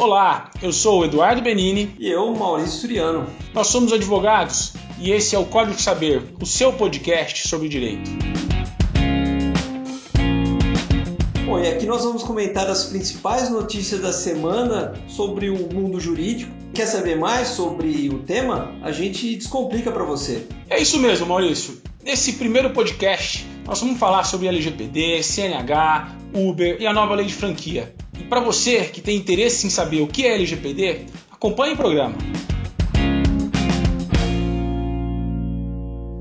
Olá, eu sou o Eduardo Benini. E eu, Maurício Suriano. Nós somos advogados e esse é o Código de Saber, o seu podcast sobre direito. Bom, e aqui nós vamos comentar as principais notícias da semana sobre o mundo jurídico. Quer saber mais sobre o tema? A gente descomplica para você. É isso mesmo, Maurício. Nesse primeiro podcast, nós vamos falar sobre LGPD, CNH, Uber e a nova lei de franquia. E para você que tem interesse em saber o que é LGPD, acompanhe o programa.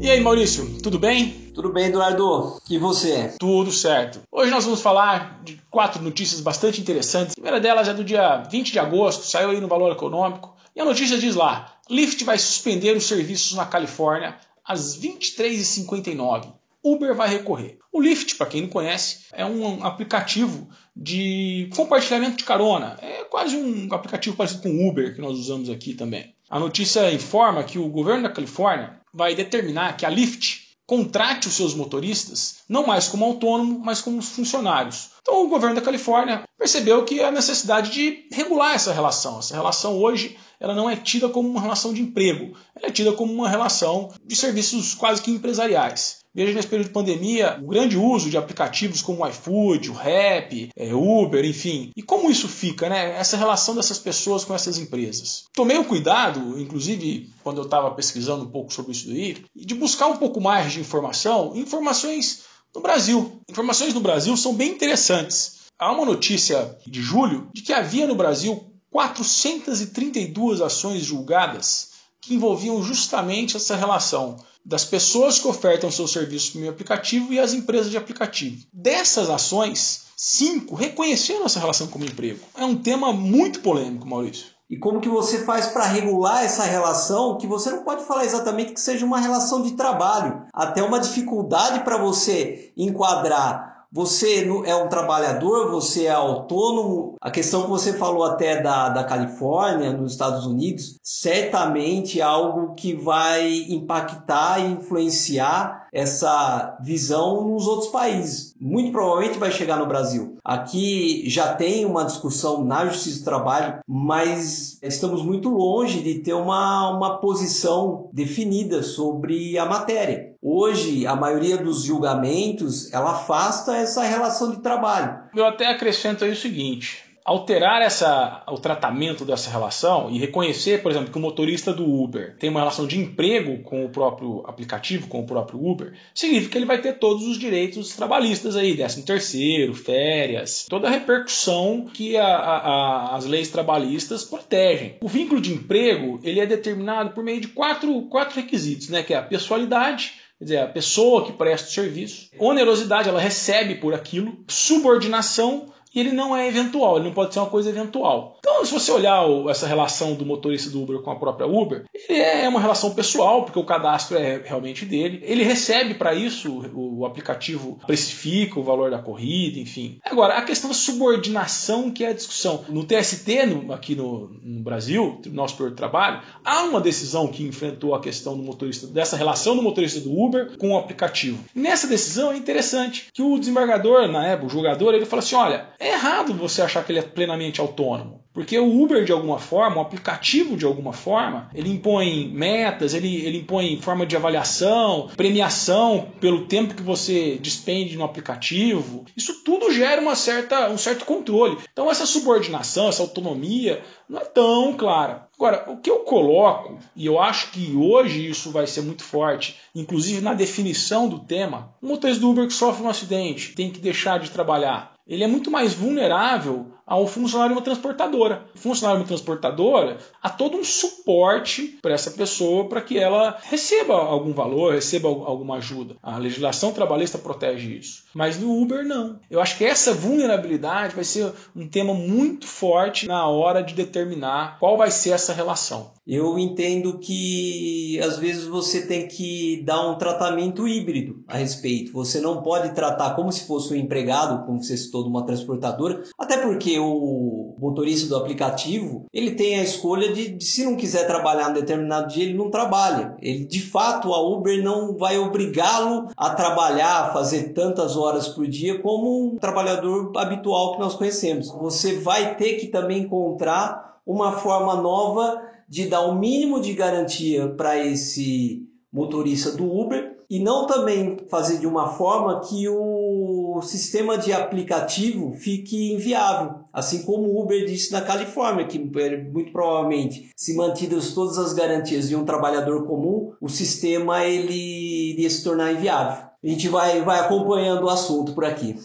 E aí, Maurício, tudo bem? Tudo bem, Eduardo. E você? Tudo certo. Hoje nós vamos falar de quatro notícias bastante interessantes. A primeira delas é do dia 20 de agosto, saiu aí no Valor Econômico. E a notícia diz lá: Lyft vai suspender os serviços na Califórnia às 23h59. Uber vai recorrer. O Lyft, para quem não conhece, é um aplicativo de compartilhamento de carona. É quase um aplicativo parecido com o Uber que nós usamos aqui também. A notícia informa que o governo da Califórnia vai determinar que a Lyft contrate os seus motoristas não mais como autônomo, mas como funcionários. Então o governo da Califórnia percebeu que há necessidade de regular essa relação. Essa relação hoje ela não é tida como uma relação de emprego, ela é tida como uma relação de serviços quase que empresariais. Veja nesse período de pandemia o grande uso de aplicativos como o iFood, o Rap, é, Uber, enfim. E como isso fica, né? Essa relação dessas pessoas com essas empresas. Tomei o cuidado, inclusive quando eu estava pesquisando um pouco sobre isso daí, de buscar um pouco mais de informação, informações no Brasil. Informações no Brasil são bem interessantes. Há uma notícia de julho de que havia no Brasil 432 ações julgadas que envolviam justamente essa relação das pessoas que ofertam seus serviços por meio aplicativo e as empresas de aplicativo. Dessas ações, cinco reconheceram essa relação como emprego. É um tema muito polêmico, Maurício. E como que você faz para regular essa relação, que você não pode falar exatamente que seja uma relação de trabalho, até uma dificuldade para você enquadrar você é um trabalhador, você é autônomo. A questão que você falou até da, da Califórnia, nos Estados Unidos, certamente é algo que vai impactar e influenciar essa visão nos outros países. Muito provavelmente vai chegar no Brasil. Aqui já tem uma discussão na Justiça do Trabalho, mas estamos muito longe de ter uma, uma posição definida sobre a matéria. Hoje, a maioria dos julgamentos, ela afasta essa relação de trabalho. Eu até acrescento aí o seguinte: alterar essa, o tratamento dessa relação e reconhecer, por exemplo, que o motorista do Uber tem uma relação de emprego com o próprio aplicativo, com o próprio Uber, significa que ele vai ter todos os direitos trabalhistas aí, 13 terceiro, férias, toda a repercussão que a, a, as leis trabalhistas protegem. O vínculo de emprego ele é determinado por meio de quatro, quatro requisitos, né, que é a pessoalidade, Quer dizer, a pessoa que presta o serviço, onerosidade, ela recebe por aquilo, subordinação e ele não é eventual, ele não pode ser uma coisa eventual. Então, se você olhar essa relação do motorista do Uber com a própria Uber, ele é uma relação pessoal, porque o cadastro é realmente dele. Ele recebe para isso, o aplicativo precifica o valor da corrida, enfim. Agora, a questão da subordinação que é a discussão. No TST, no, aqui no, no Brasil, Tribunal Superior do Trabalho, há uma decisão que enfrentou a questão do motorista, dessa relação do motorista do Uber com o aplicativo. Nessa decisão é interessante que o desembargador, na época, o julgador, ele fala assim: olha, é errado você achar que ele é plenamente autônomo. Porque o Uber, de alguma forma, o aplicativo, de alguma forma, ele impõe metas, ele, ele impõe forma de avaliação, premiação pelo tempo que você despende no aplicativo. Isso tudo gera uma certa, um certo controle. Então, essa subordinação, essa autonomia, não é tão clara. Agora, o que eu coloco, e eu acho que hoje isso vai ser muito forte, inclusive na definição do tema, o motorista do Uber que sofre um acidente tem que deixar de trabalhar ele é muito mais vulnerável ao funcionário de uma transportadora. O funcionário de uma transportadora há todo um suporte para essa pessoa para que ela receba algum valor, receba alguma ajuda. A legislação trabalhista protege isso. Mas no Uber não. Eu acho que essa vulnerabilidade vai ser um tema muito forte na hora de determinar qual vai ser essa relação. Eu entendo que às vezes você tem que dar um tratamento híbrido a respeito. Você não pode tratar como se fosse um empregado, como você citou, de uma transportadora, até porque o motorista do aplicativo ele tem a escolha de, de se não quiser trabalhar um determinado dia, ele não trabalha. Ele de fato a Uber não vai obrigá-lo a trabalhar, a fazer tantas horas por dia como um trabalhador habitual que nós conhecemos. Você vai ter que também encontrar uma forma nova de dar o um mínimo de garantia para esse motorista do Uber e não também fazer de uma forma que o sistema de aplicativo fique inviável, assim como o Uber disse na Califórnia, que muito provavelmente, se mantidas todas as garantias de um trabalhador comum, o sistema ele iria se tornar inviável. A gente vai, vai acompanhando o assunto por aqui.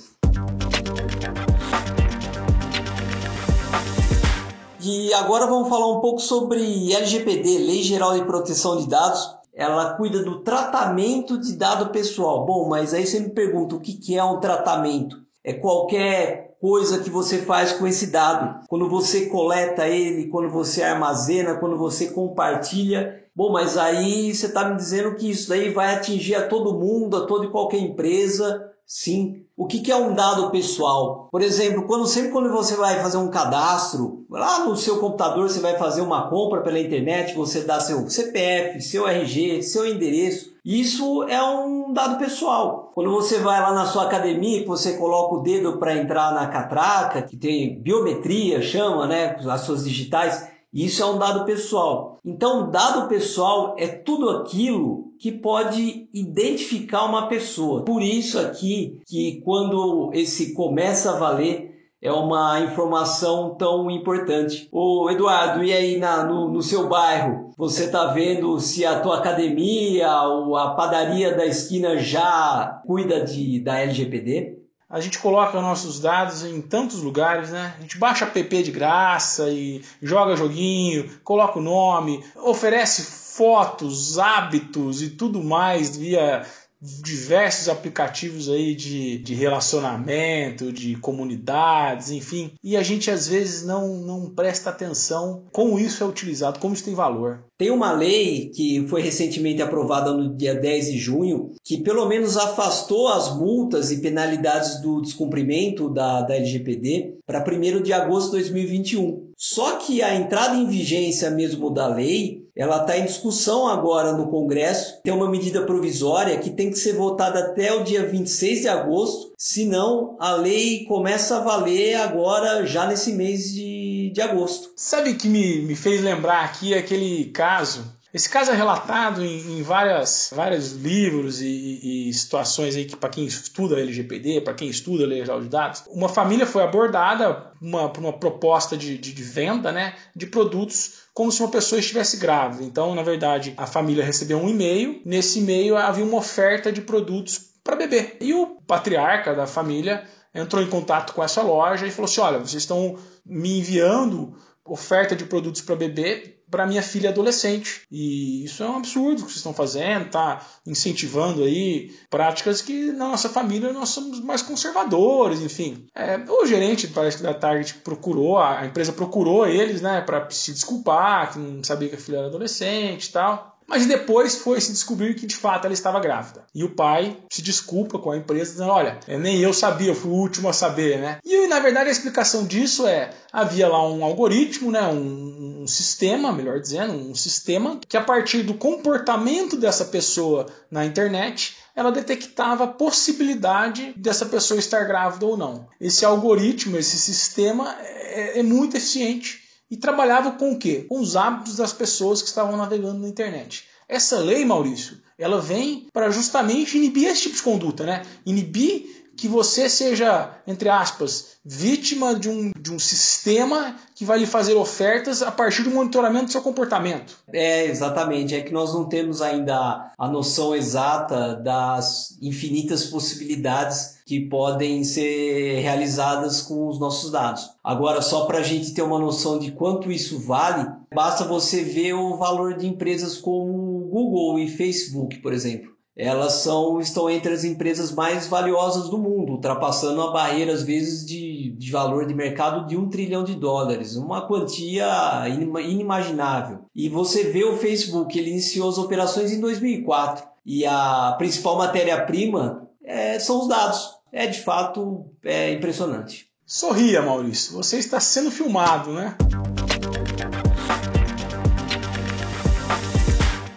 E agora vamos falar um pouco sobre LGPD, Lei Geral de Proteção de Dados. Ela cuida do tratamento de dado pessoal. Bom, mas aí você me pergunta o que é um tratamento? É qualquer coisa que você faz com esse dado. Quando você coleta ele, quando você armazena, quando você compartilha. Bom, mas aí você está me dizendo que isso daí vai atingir a todo mundo, a toda e qualquer empresa. Sim. O que, que é um dado pessoal? Por exemplo, quando sempre quando você vai fazer um cadastro, lá no seu computador você vai fazer uma compra pela internet, você dá seu CPF, seu RG, seu endereço. Isso é um dado pessoal. Quando você vai lá na sua academia, que você coloca o dedo para entrar na catraca, que tem biometria, chama, né, as suas digitais, isso é um dado pessoal. Então, dado pessoal é tudo aquilo que pode identificar uma pessoa. Por isso aqui que quando esse começa a valer é uma informação tão importante. Ô Eduardo, e aí na, no, no seu bairro, você está vendo se a tua academia ou a padaria da esquina já cuida de, da LGPD? A gente coloca nossos dados em tantos lugares, né? A gente baixa app de graça e joga joguinho, coloca o nome, oferece fotos, hábitos e tudo mais via diversos aplicativos aí de, de relacionamento, de comunidades, enfim. E a gente às vezes não, não presta atenção como isso é utilizado, como isso tem valor. Tem uma lei que foi recentemente aprovada no dia 10 de junho, que pelo menos afastou as multas e penalidades do descumprimento da, da LGPD para 1 de agosto de 2021. Só que a entrada em vigência mesmo da lei, ela está em discussão agora no Congresso. Tem uma medida provisória que tem que ser votada até o dia 26 de agosto, senão a lei começa a valer agora, já nesse mês de, de agosto. Sabe que me, me fez lembrar aqui aquele caso esse caso é relatado em, em várias, vários livros e, e situações aí que para quem estuda LGPD, para quem estuda Lei Geral de Dados, uma família foi abordada uma, por uma proposta de, de, de venda né, de produtos como se uma pessoa estivesse grávida. Então, na verdade, a família recebeu um e-mail, nesse e-mail havia uma oferta de produtos para bebê. E o patriarca da família entrou em contato com essa loja e falou assim: olha, vocês estão me enviando oferta de produtos para bebê para minha filha adolescente. E isso é um absurdo que vocês estão fazendo, tá incentivando aí práticas que na nossa família nós somos mais conservadores, enfim. É, o gerente parece que da Target procurou, a empresa procurou eles, né, para se desculpar, que não sabia que a filha era adolescente e tal. Mas depois foi se descobrir que de fato ela estava grávida. E o pai se desculpa com a empresa, dizendo: Olha, é, nem eu sabia, eu fui o último a saber, né? E na verdade a explicação disso é: havia lá um algoritmo, né? um, um sistema, melhor dizendo, um sistema que a partir do comportamento dessa pessoa na internet ela detectava a possibilidade dessa pessoa estar grávida ou não. Esse algoritmo, esse sistema é, é muito eficiente e trabalhava com o quê? Com os hábitos das pessoas que estavam navegando na internet. Essa lei, Maurício, ela vem para justamente inibir esse tipo de conduta, né? Inibir que você seja, entre aspas, vítima de um, de um sistema que vai lhe fazer ofertas a partir do monitoramento do seu comportamento. É, exatamente. É que nós não temos ainda a noção exata das infinitas possibilidades que podem ser realizadas com os nossos dados. Agora, só para a gente ter uma noção de quanto isso vale, basta você ver o valor de empresas como Google e Facebook, por exemplo elas são, estão entre as empresas mais valiosas do mundo, ultrapassando a barreira, às vezes, de, de valor de mercado de um trilhão de dólares, uma quantia inimaginável. E você vê o Facebook, ele iniciou as operações em 2004 e a principal matéria-prima é, são os dados. É de fato é impressionante. Sorria, Maurício. Você está sendo filmado, né?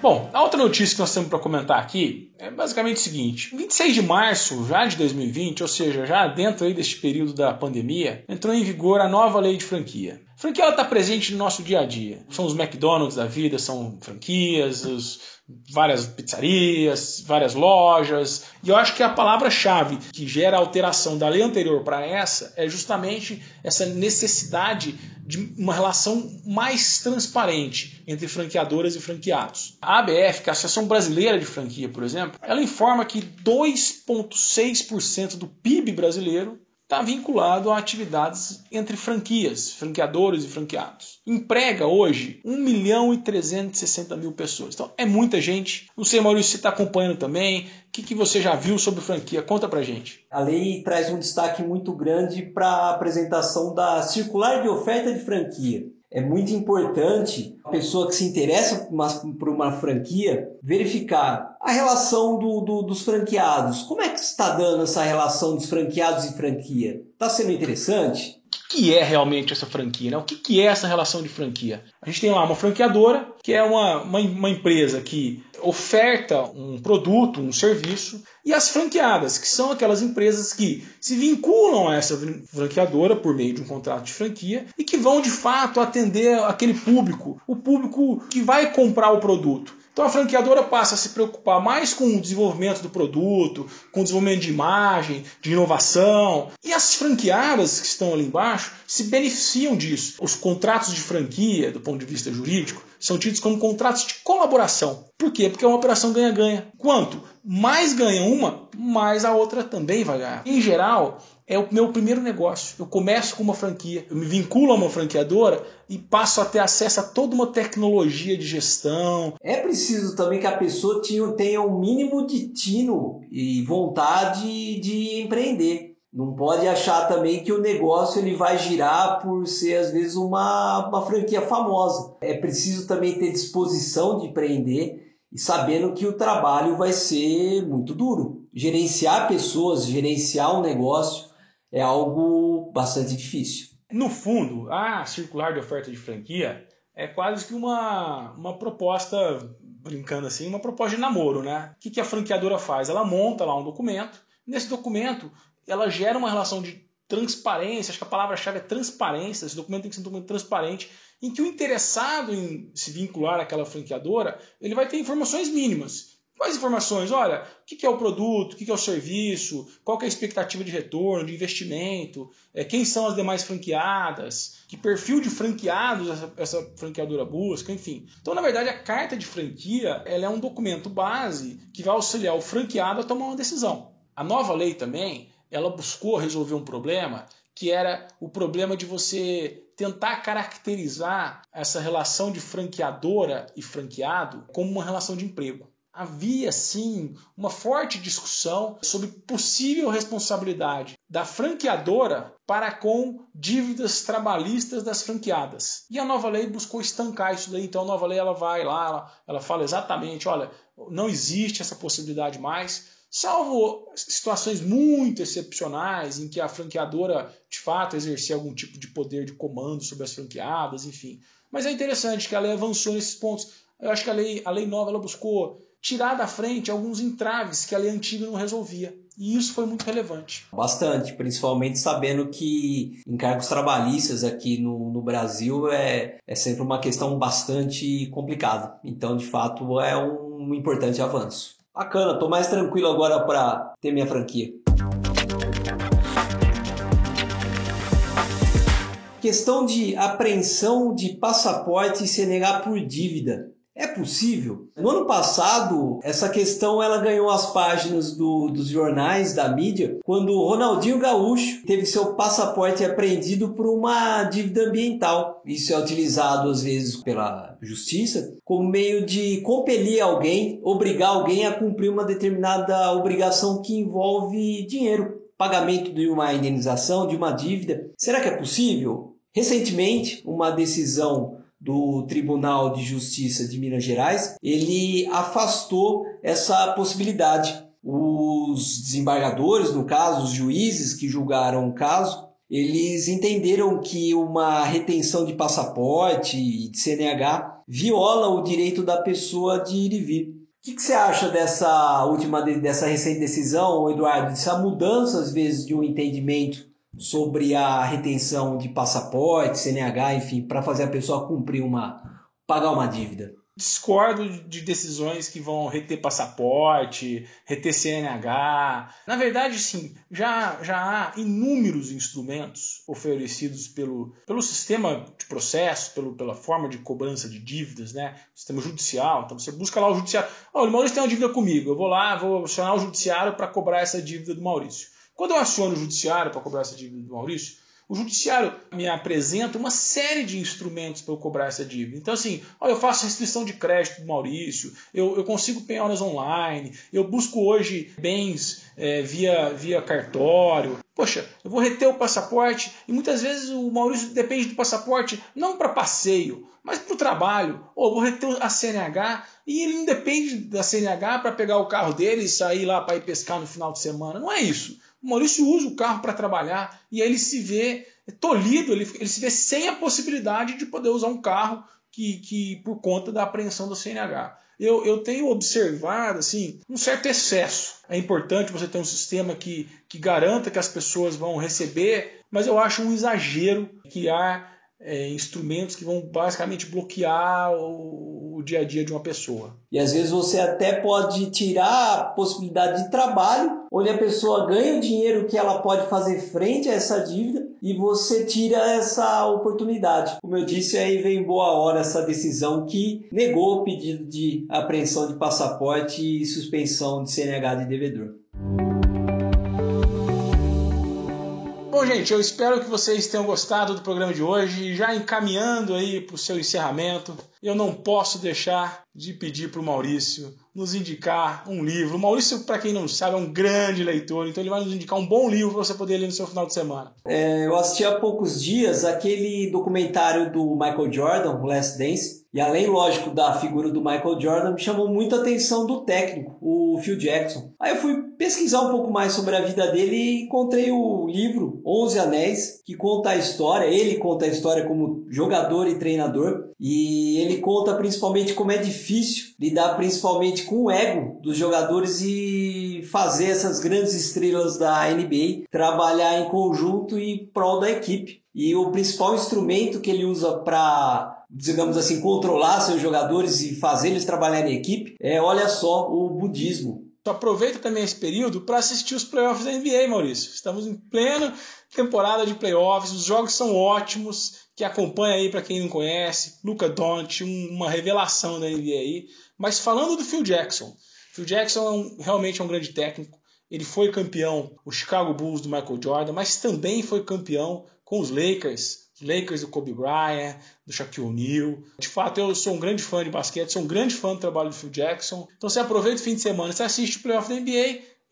Bom, a outra notícia que nós temos para comentar aqui é basicamente o seguinte: 26 de março já de 2020, ou seja, já dentro aí deste período da pandemia, entrou em vigor a nova lei de franquia. Franquia está presente no nosso dia a dia. São os McDonald's da vida, são franquias, os várias pizzarias, várias lojas. E eu acho que a palavra-chave que gera a alteração da lei anterior para essa é justamente essa necessidade de uma relação mais transparente entre franqueadoras e franqueados. A ABF, que é a Associação Brasileira de Franquia, por exemplo, ela informa que 2,6% do PIB brasileiro está vinculado a atividades entre franquias, franqueadores e franqueados. Emprega hoje 1 milhão e 360 mil pessoas. Então é muita gente. Não sei, Maurício, se está acompanhando também. O que, que você já viu sobre franquia? Conta pra gente. A lei traz um destaque muito grande para a apresentação da circular de oferta de franquia é muito importante a pessoa que se interessa por uma franquia verificar a relação do, do, dos franqueados. Como é que está dando essa relação dos franqueados e franquia? Está sendo interessante? Que é realmente essa franquia? Né? O que é essa relação de franquia? A gente tem lá uma franqueadora, que é uma, uma, uma empresa que oferta um produto, um serviço, e as franqueadas, que são aquelas empresas que se vinculam a essa franqueadora por meio de um contrato de franquia e que vão de fato atender aquele público, o público que vai comprar o produto. Então a franqueadora passa a se preocupar mais com o desenvolvimento do produto, com o desenvolvimento de imagem, de inovação. E as franqueadas que estão ali embaixo se beneficiam disso. Os contratos de franquia, do ponto de vista jurídico, são tidos como contratos de colaboração. Por quê? Porque é uma operação ganha-ganha. Quanto mais ganha uma, mais a outra também vai ganhar. Em geral, é o meu primeiro negócio. Eu começo com uma franquia, eu me vinculo a uma franqueadora e passo a ter acesso a toda uma tecnologia de gestão. É preciso também que a pessoa tenha um mínimo de tino e vontade de empreender. Não pode achar também que o negócio ele vai girar por ser às vezes uma, uma franquia famosa. É preciso também ter disposição de empreender e sabendo que o trabalho vai ser muito duro. Gerenciar pessoas, gerenciar um negócio é algo bastante difícil. No fundo, a circular de oferta de franquia é quase que uma, uma proposta, brincando assim, uma proposta de namoro, né? O que, que a franqueadora faz? Ela monta lá um documento. Nesse documento, ela gera uma relação de transparência, acho que a palavra-chave é transparência, esse documento tem que ser um documento transparente, em que o interessado em se vincular àquela franqueadora, ele vai ter informações mínimas. Quais informações? Olha, o que é o produto, o que é o serviço, qual é a expectativa de retorno, de investimento, é, quem são as demais franqueadas, que perfil de franqueados essa, essa, franqueadora busca, enfim. Então, na verdade, a carta de franquia ela é um documento base que vai auxiliar o franqueado a tomar uma decisão. A nova lei também ela buscou resolver um problema que era o problema de você tentar caracterizar essa relação de franqueadora e franqueado como uma relação de emprego. Havia sim uma forte discussão sobre possível responsabilidade da franqueadora para com dívidas trabalhistas das franqueadas. E a nova lei buscou estancar isso daí. Então a nova lei ela vai lá, ela, ela fala exatamente, olha, não existe essa possibilidade mais Salvo situações muito excepcionais em que a franqueadora de fato exercia algum tipo de poder de comando sobre as franqueadas, enfim. Mas é interessante que a lei avançou nesses pontos. Eu acho que a lei, a lei nova ela buscou tirar da frente alguns entraves que a lei antiga não resolvia. E isso foi muito relevante. Bastante, principalmente sabendo que encargos trabalhistas aqui no, no Brasil é, é sempre uma questão bastante complicada. Então, de fato, é um importante avanço. Bacana, tô mais tranquilo agora para ter minha franquia. Questão de apreensão de passaporte e negar por dívida. É possível? No ano passado, essa questão ela ganhou as páginas do, dos jornais, da mídia, quando Ronaldinho Gaúcho teve seu passaporte apreendido por uma dívida ambiental. Isso é utilizado às vezes pela justiça como meio de compelir alguém, obrigar alguém a cumprir uma determinada obrigação que envolve dinheiro, pagamento de uma indenização, de uma dívida. Será que é possível? Recentemente, uma decisão do Tribunal de Justiça de Minas Gerais, ele afastou essa possibilidade. Os desembargadores, no caso, os juízes que julgaram o caso, eles entenderam que uma retenção de passaporte e de CNH viola o direito da pessoa de ir e vir. O que, que você acha dessa última, dessa recente decisão, Eduardo, dessa mudança às vezes de um entendimento sobre a retenção de passaporte, CNH, enfim, para fazer a pessoa cumprir uma pagar uma dívida? discordo de decisões que vão reter passaporte, reter CNH. Na verdade, sim, já, já há inúmeros instrumentos oferecidos pelo, pelo sistema de processo, pelo, pela forma de cobrança de dívidas, né? sistema judicial. Então você busca lá o judiciário. Olha, o Maurício tem uma dívida comigo, eu vou lá, vou acionar o judiciário para cobrar essa dívida do Maurício. Quando eu aciono o judiciário para cobrar essa dívida do Maurício, o judiciário me apresenta uma série de instrumentos para eu cobrar essa dívida. Então, assim, ó, eu faço restrição de crédito do Maurício, eu, eu consigo penhoras online, eu busco hoje bens é, via, via cartório. Poxa, eu vou reter o passaporte e muitas vezes o Maurício depende do passaporte não para passeio, mas para o trabalho. Ou eu vou reter a CNH e ele não depende da CNH para pegar o carro dele e sair lá para ir pescar no final de semana. Não é isso. O Maurício usa o carro para trabalhar e aí ele se vê tolhido, ele, ele se vê sem a possibilidade de poder usar um carro que, que por conta da apreensão do CNH. Eu, eu tenho observado assim um certo excesso. É importante você ter um sistema que, que garanta que as pessoas vão receber, mas eu acho um exagero que há é, instrumentos que vão basicamente bloquear o, o, dia a dia de uma pessoa. E às vezes você até pode tirar a possibilidade de trabalho, onde a pessoa ganha o dinheiro que ela pode fazer frente a essa dívida e você tira essa oportunidade. Como eu disse, aí vem boa hora essa decisão que negou o pedido de apreensão de passaporte e suspensão de CNH de devedor. Bom, gente, eu espero que vocês tenham gostado do programa de hoje. Já encaminhando aí para o seu encerramento, eu não posso deixar de pedir para o Maurício nos indicar um livro. O Maurício, para quem não sabe, é um grande leitor, então ele vai nos indicar um bom livro para você poder ler no seu final de semana. É, eu assisti há poucos dias aquele documentário do Michael Jordan, Last Dance, e além, lógico, da figura do Michael Jordan, me chamou muito a atenção do técnico, o Phil Jackson. Aí eu fui pesquisar um pouco mais sobre a vida dele e encontrei o livro Onze Anéis, que conta a história, ele conta a história como jogador e treinador, e ele conta principalmente como é difícil lidar principalmente com o ego dos jogadores e fazer essas grandes estrelas da NBA trabalhar em conjunto e prol da equipe. E o principal instrumento que ele usa para digamos assim, controlar seus jogadores e fazer eles trabalharem em equipe, é, olha só, o budismo. Aproveita também esse período para assistir os playoffs da NBA, Maurício. Estamos em plena temporada de playoffs, os jogos são ótimos, que acompanha aí para quem não conhece, Luca Doncic, uma revelação da NBA aí. Mas falando do Phil Jackson, Phil Jackson é um, realmente é um grande técnico. Ele foi campeão, o Chicago Bulls do Michael Jordan, mas também foi campeão com os Lakers Lakers do Kobe Bryant, do Shaquille O'Neal. De fato, eu sou um grande fã de basquete, sou um grande fã do trabalho do Phil Jackson. Então você aproveita o fim de semana, você assiste o playoff da NBA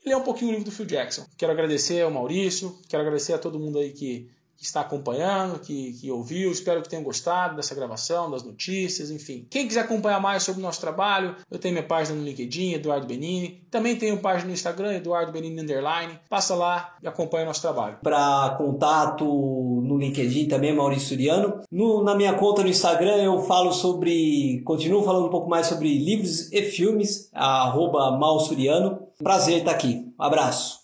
e lê um pouquinho o livro do Phil Jackson. Quero agradecer ao Maurício, quero agradecer a todo mundo aí que que está acompanhando, que, que ouviu. Espero que tenham gostado dessa gravação, das notícias, enfim. Quem quiser acompanhar mais sobre o nosso trabalho, eu tenho minha página no LinkedIn, Eduardo Benini. Também tenho página no Instagram, Eduardo Benini Underline. Passa lá e acompanha o nosso trabalho. Para contato no LinkedIn também, Maurício Suriano. No, na minha conta no Instagram eu falo sobre, continuo falando um pouco mais sobre livros e filmes, arroba Mausuriano. Prazer estar aqui. Um abraço.